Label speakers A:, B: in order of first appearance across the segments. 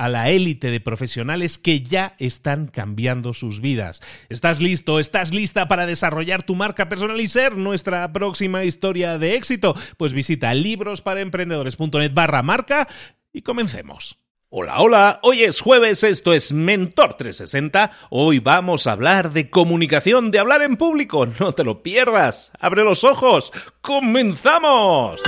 A: a la élite de profesionales que ya están cambiando sus vidas. ¿Estás listo? ¿Estás lista para desarrollar tu marca personal y ser nuestra próxima historia de éxito? Pues visita librosparaemprendedores.net barra marca y comencemos. Hola, hola, hoy es jueves, esto es Mentor 360, hoy vamos a hablar de comunicación, de hablar en público, no te lo pierdas, abre los ojos, comenzamos.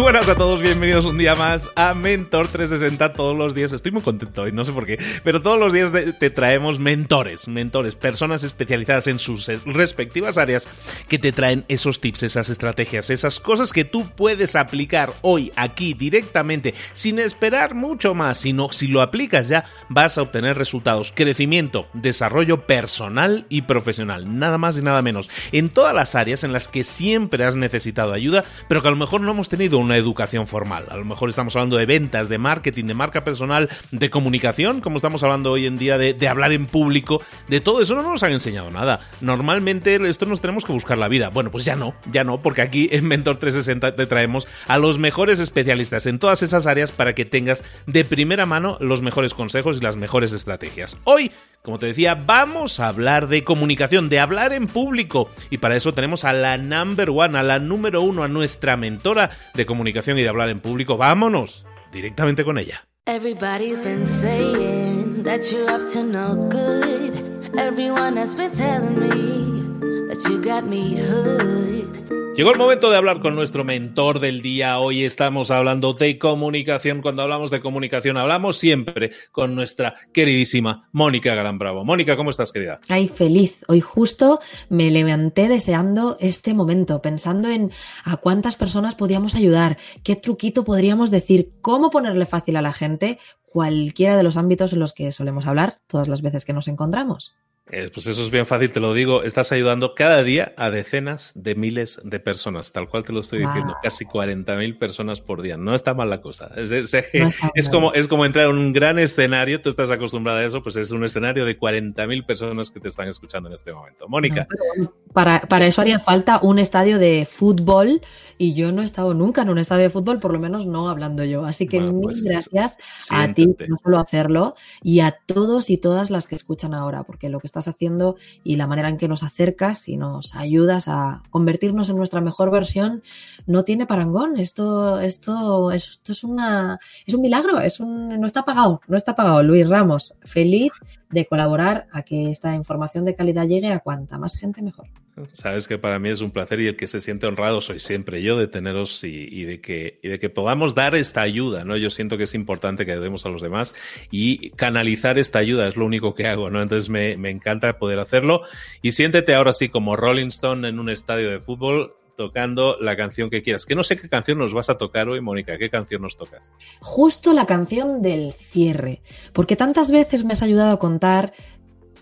A: Buenas a todos, bienvenidos un día más a Mentor 360 todos los días. Estoy muy contento hoy, no sé por qué, pero todos los días te traemos mentores, mentores, personas especializadas en sus respectivas áreas que te traen esos tips, esas estrategias, esas cosas que tú puedes aplicar hoy, aquí, directamente, sin esperar mucho más, sino si lo aplicas ya vas a obtener resultados, crecimiento, desarrollo personal y profesional, nada más y nada menos, en todas las áreas en las que siempre has necesitado ayuda, pero que a lo mejor no hemos tenido un una educación formal. A lo mejor estamos hablando de ventas, de marketing, de marca personal, de comunicación, como estamos hablando hoy en día de, hablar en público, de todo eso no nos han enseñado nada. Normalmente esto nos tenemos que buscar la vida. Bueno, pues ya no, ya no, porque aquí en Mentor 360 te traemos a los mejores especialistas en todas esas áreas para que tengas de primera mano los mejores consejos y las mejores estrategias. Hoy, como te decía, vamos a hablar de comunicación, de hablar en público. Y para eso tenemos a la number one, a la número uno, a nuestra mentora de comunicación y de hablar en público, vámonos directamente con ella. Everybody's been saying that you're up to no good. Everyone has been telling me that you got me hooked. Llegó el momento de hablar con nuestro mentor del día. Hoy estamos hablando de comunicación. Cuando hablamos de comunicación, hablamos siempre con nuestra queridísima Mónica Gran Bravo. Mónica, ¿cómo estás, querida?
B: Ay, feliz. Hoy justo me levanté deseando este momento, pensando en a cuántas personas podíamos ayudar, qué truquito podríamos decir, cómo ponerle fácil a la gente cualquiera de los ámbitos en los que solemos hablar todas las veces que nos encontramos.
A: Eh, pues eso es bien fácil, te lo digo. Estás ayudando cada día a decenas de miles de personas, tal cual te lo estoy diciendo, casi 40.000 personas por día. No está mal la cosa. Es, como, es como entrar en un gran escenario, tú estás acostumbrada a eso, pues es un escenario de 40.000 personas que te están escuchando en este momento. Mónica.
B: para, para eso haría falta un estadio de fútbol y yo no he estado nunca en un estadio de fútbol, por lo menos no hablando yo. Así que mil pues, gracias a ti, no solo hacerlo, y a todos y todas las que escuchan ahora, porque lo que está haciendo y la manera en que nos acercas y nos ayudas a convertirnos en nuestra mejor versión no tiene parangón. Esto, esto, esto es una, es un milagro, es un, no está pagado, no está pagado. Luis Ramos, feliz de colaborar a que esta información de calidad llegue a cuanta más gente mejor.
C: Sabes que para mí es un placer y el que se siente honrado soy siempre yo de teneros y, de, que, y de que podamos dar esta ayuda, ¿no? Yo siento que es importante que demos a los demás y canalizar esta ayuda es lo único que hago, ¿no? Entonces me, me encanta poder hacerlo y siéntete ahora sí como Rolling Stone en un estadio de fútbol tocando la canción que quieras. Que no sé qué canción nos vas a tocar hoy, Mónica. ¿Qué canción nos tocas?
B: Justo la canción del cierre, porque tantas veces me has ayudado a contar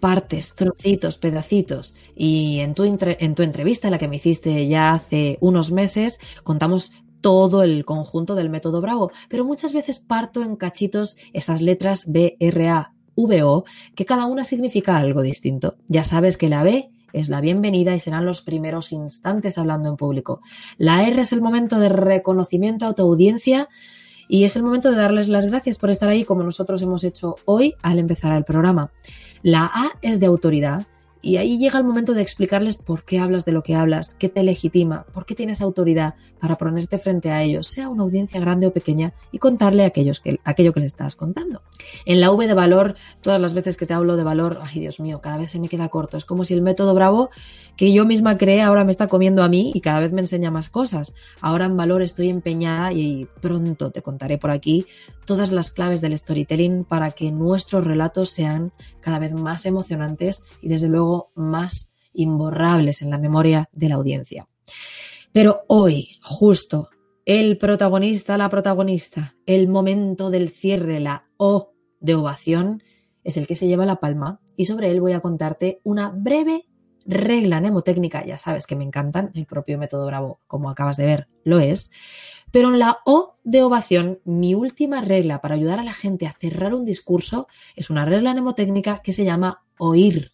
B: partes, trocitos, pedacitos. Y en tu, en tu entrevista, la que me hiciste ya hace unos meses, contamos todo el conjunto del método Bravo, pero muchas veces parto en cachitos esas letras B, R, A, V, O, que cada una significa algo distinto. Ya sabes que la B es la bienvenida y serán los primeros instantes hablando en público. La R es el momento de reconocimiento a tu audiencia y es el momento de darles las gracias por estar ahí como nosotros hemos hecho hoy al empezar el programa. La A es de autoridad y ahí llega el momento de explicarles por qué hablas de lo que hablas, qué te legitima, por qué tienes autoridad para ponerte frente a ellos, sea una audiencia grande o pequeña, y contarle aquellos que, aquello que le estás contando. En la V de valor, todas las veces que te hablo de valor, ay Dios mío, cada vez se me queda corto. Es como si el método Bravo que yo misma creé ahora me está comiendo a mí y cada vez me enseña más cosas. Ahora en valor estoy empeñada y pronto te contaré por aquí todas las claves del storytelling para que nuestros relatos sean cada vez más emocionantes y desde luego más imborrables en la memoria de la audiencia. Pero hoy, justo, el protagonista, la protagonista, el momento del cierre, la O de ovación, es el que se lleva la palma y sobre él voy a contarte una breve regla mnemotécnica, ya sabes que me encantan, el propio método Bravo, como acabas de ver, lo es, pero en la O de ovación, mi última regla para ayudar a la gente a cerrar un discurso es una regla mnemotécnica que se llama oír.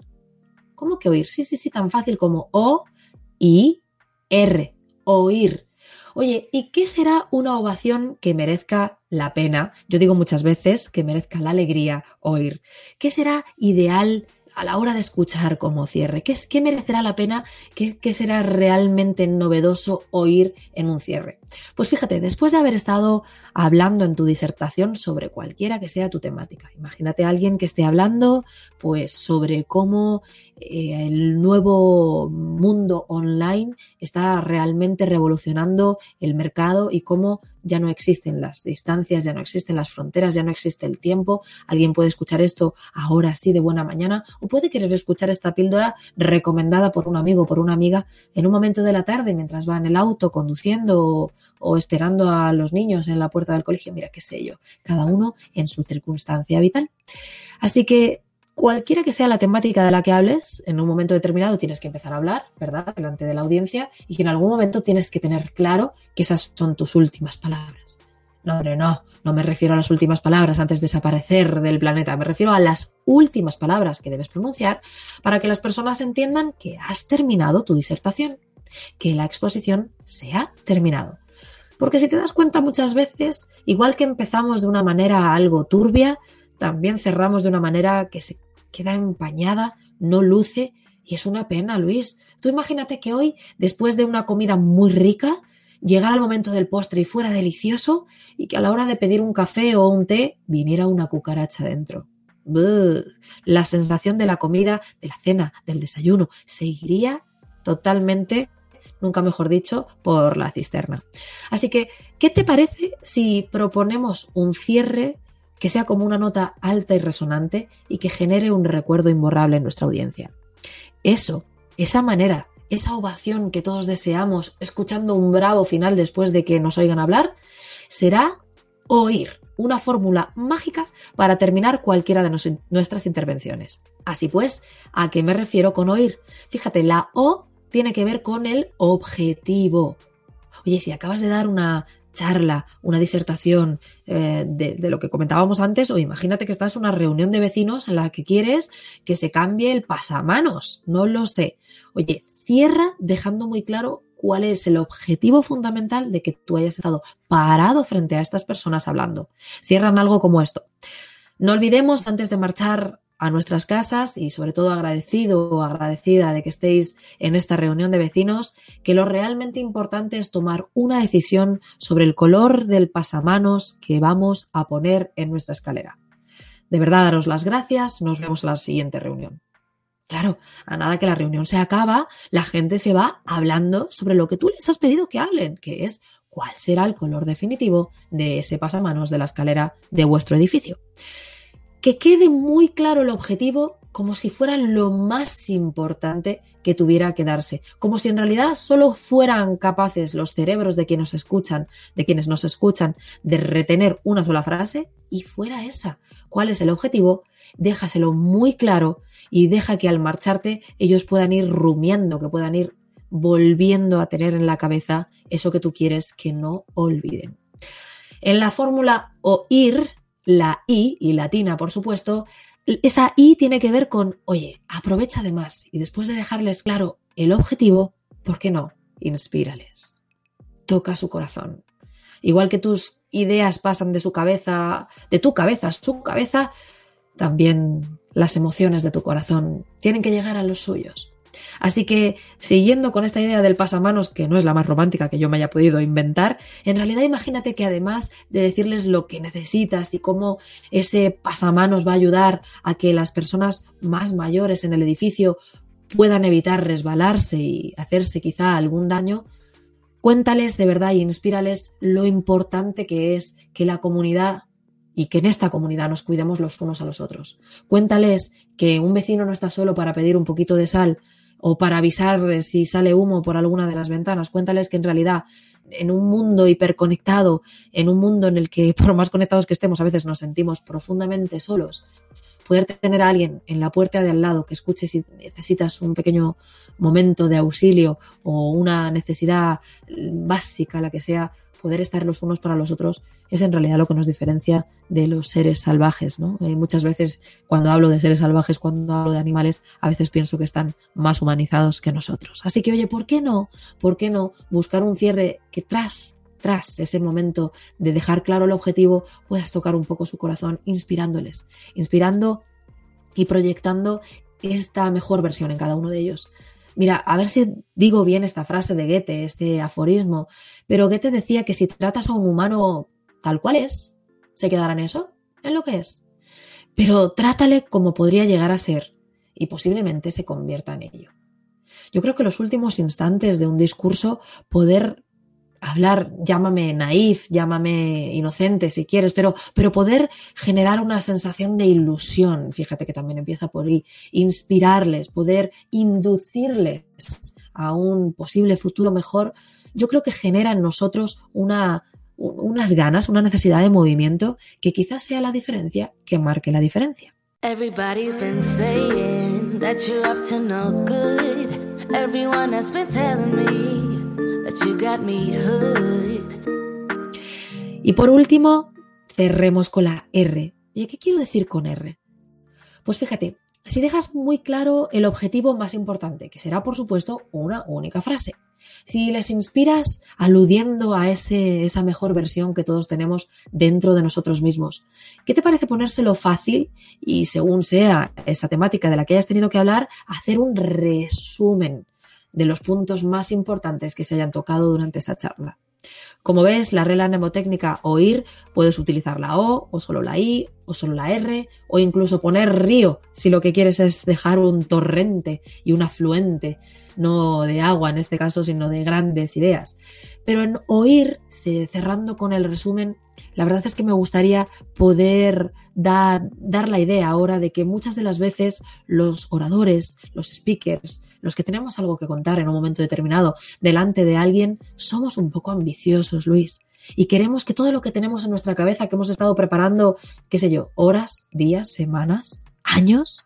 B: ¿Cómo que oír? Sí, sí, sí, tan fácil como O, I, R, oír. Oye, ¿y qué será una ovación que merezca la pena? Yo digo muchas veces que merezca la alegría oír. ¿Qué será ideal a la hora de escuchar como cierre? ¿Qué, qué merecerá la pena? ¿Qué, ¿Qué, será realmente novedoso oír en un cierre? Pues fíjate, después de haber estado hablando en tu disertación sobre cualquiera que sea tu temática, imagínate a alguien que esté hablando pues sobre cómo eh, el nuevo mundo online está realmente revolucionando el mercado y cómo ya no existen las distancias, ya no existen las fronteras, ya no existe el tiempo. Alguien puede escuchar esto ahora sí de buena mañana o puede querer escuchar esta píldora recomendada por un amigo, por una amiga en un momento de la tarde mientras va en el auto conduciendo o, esperando a los niños en la puerta del colegio. Mira qué sé yo, cada uno en su circunstancia vital. Así que cualquiera que sea la temática de la que hables, en un momento determinado tienes que empezar a hablar, ¿verdad?, delante de la audiencia y que en algún momento tienes que tener claro que esas son tus últimas palabras. No, hombre, no, no me refiero a las últimas palabras antes de desaparecer del planeta, me refiero a las últimas palabras que debes pronunciar para que las personas entiendan que has terminado tu disertación, que la exposición se ha terminado. Porque si te das cuenta muchas veces, igual que empezamos de una manera algo turbia, también cerramos de una manera que se queda empañada, no luce y es una pena, Luis. Tú imagínate que hoy, después de una comida muy rica, llegara el momento del postre y fuera delicioso y que a la hora de pedir un café o un té viniera una cucaracha dentro. La sensación de la comida, de la cena, del desayuno, se iría totalmente, nunca mejor dicho, por la cisterna. Así que, ¿qué te parece si proponemos un cierre que sea como una nota alta y resonante y que genere un recuerdo imborrable en nuestra audiencia. Eso, esa manera, esa ovación que todos deseamos escuchando un bravo final después de que nos oigan hablar, será oír, una fórmula mágica para terminar cualquiera de nuestras intervenciones. Así pues, ¿a qué me refiero con oír? Fíjate, la O tiene que ver con el objetivo. Oye, si acabas de dar una charla, una disertación eh, de, de, lo que comentábamos antes, o imagínate que estás en una reunión de vecinos en la que quieres que se cambie el pasamanos, no lo sé. Oye, cierra dejando muy claro cuál es el objetivo fundamental de que tú hayas estado parado frente a estas personas hablando. Cierran algo como esto. No olvidemos, antes de marchar a nuestras casas y sobre todo agradecido o agradecida de que estéis en esta reunión de vecinos, que lo realmente importante es tomar una decisión sobre el color del pasamanos que vamos a poner en nuestra escalera. De verdad, daros las gracias, nos vemos en la siguiente reunión. Claro, a nada que la reunión se acaba, la gente se va hablando sobre lo que tú les has pedido que hablen, que es cuál será el color definitivo de ese pasamanos de la escalera de vuestro edificio. Que quede muy claro el objetivo como si fuera lo más importante que tuviera que darse, como si en realidad solo fueran capaces los cerebros de quienes nos escuchan, de quienes nos escuchan, de retener una sola frase y fuera esa. ¿Cuál es el objetivo? Déjaselo muy claro y deja que al marcharte ellos puedan ir rumiando, que puedan ir volviendo a tener en la cabeza eso que tú quieres que no olviden. En la fórmula OIR, la I y latina, por supuesto, esa I tiene que ver con, oye, aprovecha además y después de dejarles claro el objetivo, ¿por qué no? Inspírales. Toca su corazón. Igual que tus ideas pasan de su cabeza, de tu cabeza a su cabeza, también las emociones de tu corazón tienen que llegar a los suyos. Así que, siguiendo con esta idea del pasamanos, que no es la más romántica que yo me haya podido inventar, en realidad imagínate que además de decirles lo que necesitas y cómo ese pasamanos va a ayudar a que las personas más mayores en el edificio puedan evitar resbalarse y hacerse quizá algún daño, cuéntales de verdad y inspírales lo importante que es que la comunidad y que en esta comunidad nos cuidemos los unos a los otros. Cuéntales que un vecino no está solo para pedir un poquito de sal o para avisar si sale humo por alguna de las ventanas. Cuéntales que en realidad en un mundo hiperconectado, en un mundo en el que por más conectados que estemos a veces nos sentimos profundamente solos, poder tener a alguien en la puerta de al lado que escuche si necesitas un pequeño momento de auxilio o una necesidad básica, la que sea, poder estar los unos para los otros es en realidad lo que nos diferencia de los seres salvajes. ¿no? Eh, muchas veces cuando hablo de seres salvajes, cuando hablo de animales, a veces pienso que están más humanizados que nosotros. Así que, oye, ¿por qué no? ¿Por qué no buscar un cierre que tras tras ese momento de dejar claro el objetivo, puedas tocar un poco su corazón inspirándoles, inspirando y proyectando esta mejor versión en cada uno de ellos. Mira, a ver si digo bien esta frase de Goethe, este aforismo, pero Goethe decía que si tratas a un humano tal cual es, se quedará en eso, en lo que es. Pero trátale como podría llegar a ser y posiblemente se convierta en ello. Yo creo que los últimos instantes de un discurso, poder hablar, llámame naif, llámame inocente si quieres, pero, pero poder generar una sensación de ilusión, fíjate que también empieza por ahí, inspirarles, poder inducirles a un posible futuro mejor, yo creo que genera en nosotros una, unas ganas, una necesidad de movimiento que quizás sea la diferencia que marque la diferencia. Everybody's been saying that you're up to no good. Everyone has been telling me y por último, cerremos con la R. ¿Y qué quiero decir con R? Pues fíjate, si dejas muy claro el objetivo más importante, que será por supuesto una única frase. Si les inspiras aludiendo a ese, esa mejor versión que todos tenemos dentro de nosotros mismos, ¿qué te parece ponérselo fácil y según sea esa temática de la que hayas tenido que hablar, hacer un resumen de los puntos más importantes que se hayan tocado durante esa charla. Como ves, la regla mnemotécnica oír, puedes utilizar la O, o solo la I, o solo la R, o incluso poner río si lo que quieres es dejar un torrente y un afluente, no de agua en este caso, sino de grandes ideas. Pero en oír, cerrando con el resumen, la verdad es que me gustaría poder dar, dar la idea ahora de que muchas de las veces los oradores, los speakers, los que tenemos algo que contar en un momento determinado delante de alguien, somos un poco ambiciosos, Luis. Y queremos que todo lo que tenemos en nuestra cabeza, que hemos estado preparando, qué sé yo, horas, días, semanas, años,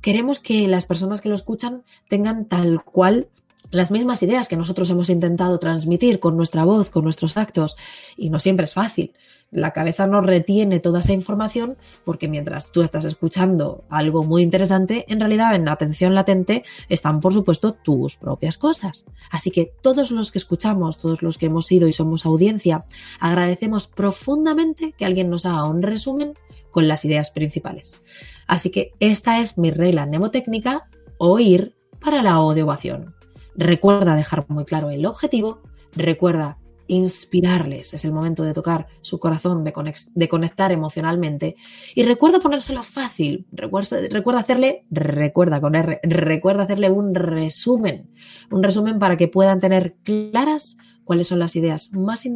B: queremos que las personas que lo escuchan tengan tal cual las mismas ideas que nosotros hemos intentado transmitir con nuestra voz, con nuestros actos, y no siempre es fácil. La cabeza no retiene toda esa información porque mientras tú estás escuchando algo muy interesante, en realidad en atención latente están, por supuesto, tus propias cosas. Así que todos los que escuchamos, todos los que hemos ido y somos audiencia, agradecemos profundamente que alguien nos haga un resumen con las ideas principales. Así que esta es mi regla mnemotécnica, oír para la O de ovación. Recuerda dejar muy claro el objetivo, recuerda inspirarles, es el momento de tocar su corazón, de, conectar emocionalmente. Y recuerda ponérselo fácil, recuerda, hacerle, recuerda con R, recuerda hacerle un resumen, un resumen para que puedan tener claras cuáles son las ideas más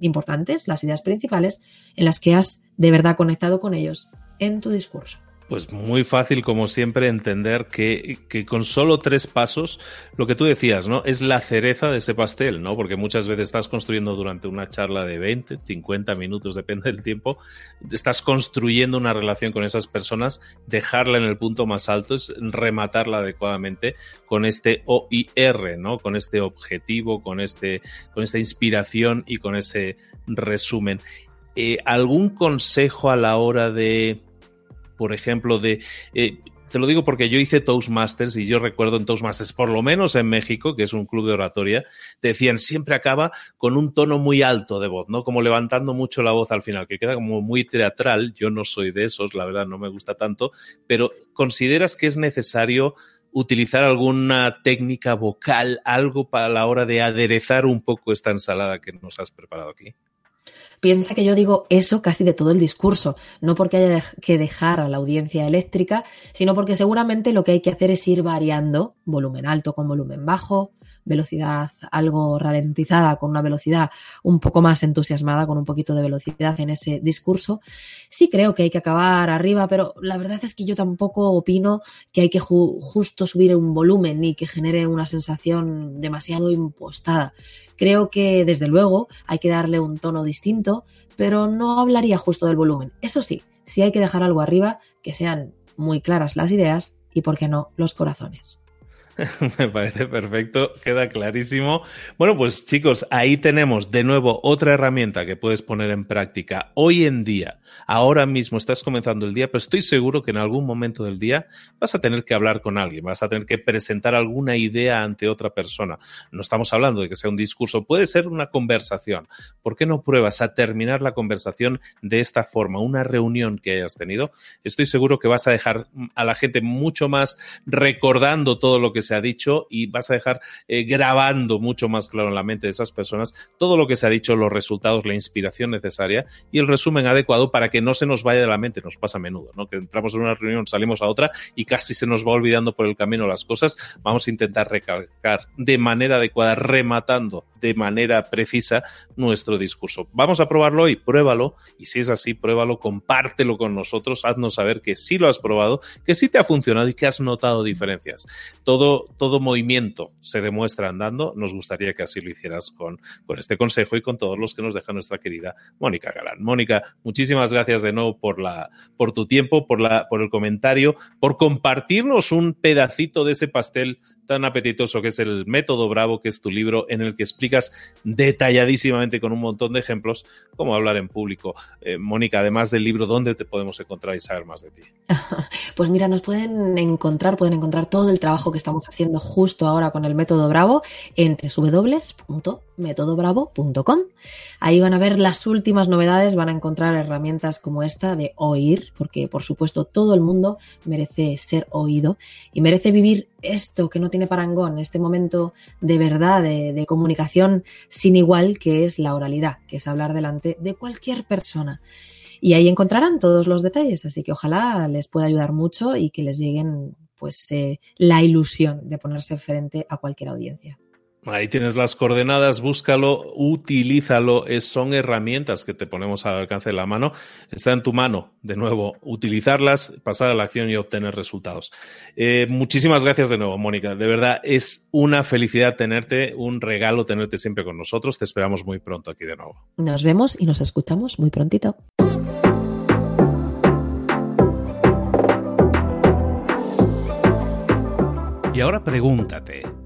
B: importantes, las ideas principales en las que has de verdad conectado con ellos en tu discurso.
A: Pues muy fácil, como siempre, entender que, que, con solo tres pasos, lo que tú decías, ¿no? Es la cereza de ese pastel, ¿no? Porque muchas veces estás construyendo durante una charla de 20, 50 minutos, depende del tiempo, estás construyendo una relación con esas personas, dejarla en el punto más alto es rematarla adecuadamente con este OIR, ¿no? Con este objetivo, con, este, con esta inspiración y con ese resumen. Eh, ¿Algún consejo a la hora de por ejemplo, de... Eh, te lo digo porque yo hice Toastmasters y yo recuerdo en Toastmasters, por lo menos en México, que es un club de oratoria, te decían siempre acaba con un tono muy alto de voz, ¿no? Como levantando mucho la voz al final, que queda como muy teatral. Yo no soy de esos, la verdad no me gusta tanto, pero ¿consideras que es necesario utilizar alguna técnica vocal, algo para la hora de aderezar un poco esta ensalada que nos has preparado aquí?
B: Piensa que yo digo eso casi de todo el discurso, no porque haya que dejar a la audiencia eléctrica, sino porque seguramente lo que hay que hacer es ir variando volumen alto con volumen bajo, velocidad algo ralentizada con una velocidad un poco más entusiasmada, con un poquito de velocidad en ese discurso. Sí creo que hay que acabar arriba, pero la verdad es que yo tampoco opino que hay que justo subir un volumen ni que genere una sensación demasiado impostada. Creo que desde luego hay que darle un tono distinto, pero no hablaría justo del volumen. Eso sí, sí hay que dejar algo arriba, que sean muy claras las ideas y, por qué no, los corazones.
A: Me parece perfecto, queda clarísimo. Bueno, pues chicos, ahí tenemos de nuevo otra herramienta que puedes poner en práctica hoy en día. Ahora mismo estás comenzando el día, pero estoy seguro que en algún momento del día vas a tener que hablar con alguien, vas a tener que presentar alguna idea ante otra persona. No estamos hablando de que sea un discurso, puede ser una conversación. ¿Por qué no pruebas a terminar la conversación de esta forma, una reunión que hayas tenido? Estoy seguro que vas a dejar a la gente mucho más recordando todo lo que se ha dicho y vas a dejar eh, grabando mucho más claro en la mente de esas personas todo lo que se ha dicho, los resultados, la inspiración necesaria y el resumen adecuado para que no se nos vaya de la mente. Nos pasa a menudo, ¿no? Que entramos en una reunión, salimos a otra y casi se nos va olvidando por el camino las cosas. Vamos a intentar recalcar de manera adecuada, rematando de manera precisa nuestro discurso. Vamos a probarlo hoy, pruébalo y si es así, pruébalo, compártelo con nosotros, haznos saber que sí lo has probado, que sí te ha funcionado y que has notado diferencias. Todo, todo movimiento se demuestra andando, nos gustaría que así lo hicieras con, con este consejo y con todos los que nos deja nuestra querida Mónica Galán. Mónica, muchísimas gracias de nuevo por, la, por tu tiempo, por, la, por el comentario, por compartirnos un pedacito de ese pastel tan apetitoso que es el Método Bravo, que es tu libro en el que explicas detalladísimamente con un montón de ejemplos cómo hablar en público. Eh, Mónica, además del libro, ¿dónde te podemos encontrar y saber más de ti?
B: Pues mira, nos pueden encontrar, pueden encontrar todo el trabajo que estamos haciendo justo ahora con el Método Bravo entre www.metodobravo.com. Ahí van a ver las últimas novedades, van a encontrar herramientas como esta de oír, porque por supuesto todo el mundo merece ser oído y merece vivir esto que no tiene parangón, este momento de verdad, de, comunicación sin igual, que es la oralidad, que es hablar delante de cualquier persona. Y ahí encontrarán todos los detalles, así que ojalá les pueda ayudar mucho y que les lleguen pues eh, la ilusión de ponerse frente a cualquier audiencia.
A: Ahí tienes las coordenadas, búscalo, utilízalo, es, son herramientas que te ponemos al alcance de la mano. Está en tu mano, de nuevo, utilizarlas, pasar a la acción y obtener resultados. Eh, muchísimas gracias de nuevo, Mónica. De verdad, es una felicidad tenerte, un regalo tenerte siempre con nosotros. Te esperamos muy pronto aquí de nuevo.
B: Nos vemos y nos escuchamos muy prontito.
D: Y ahora pregúntate.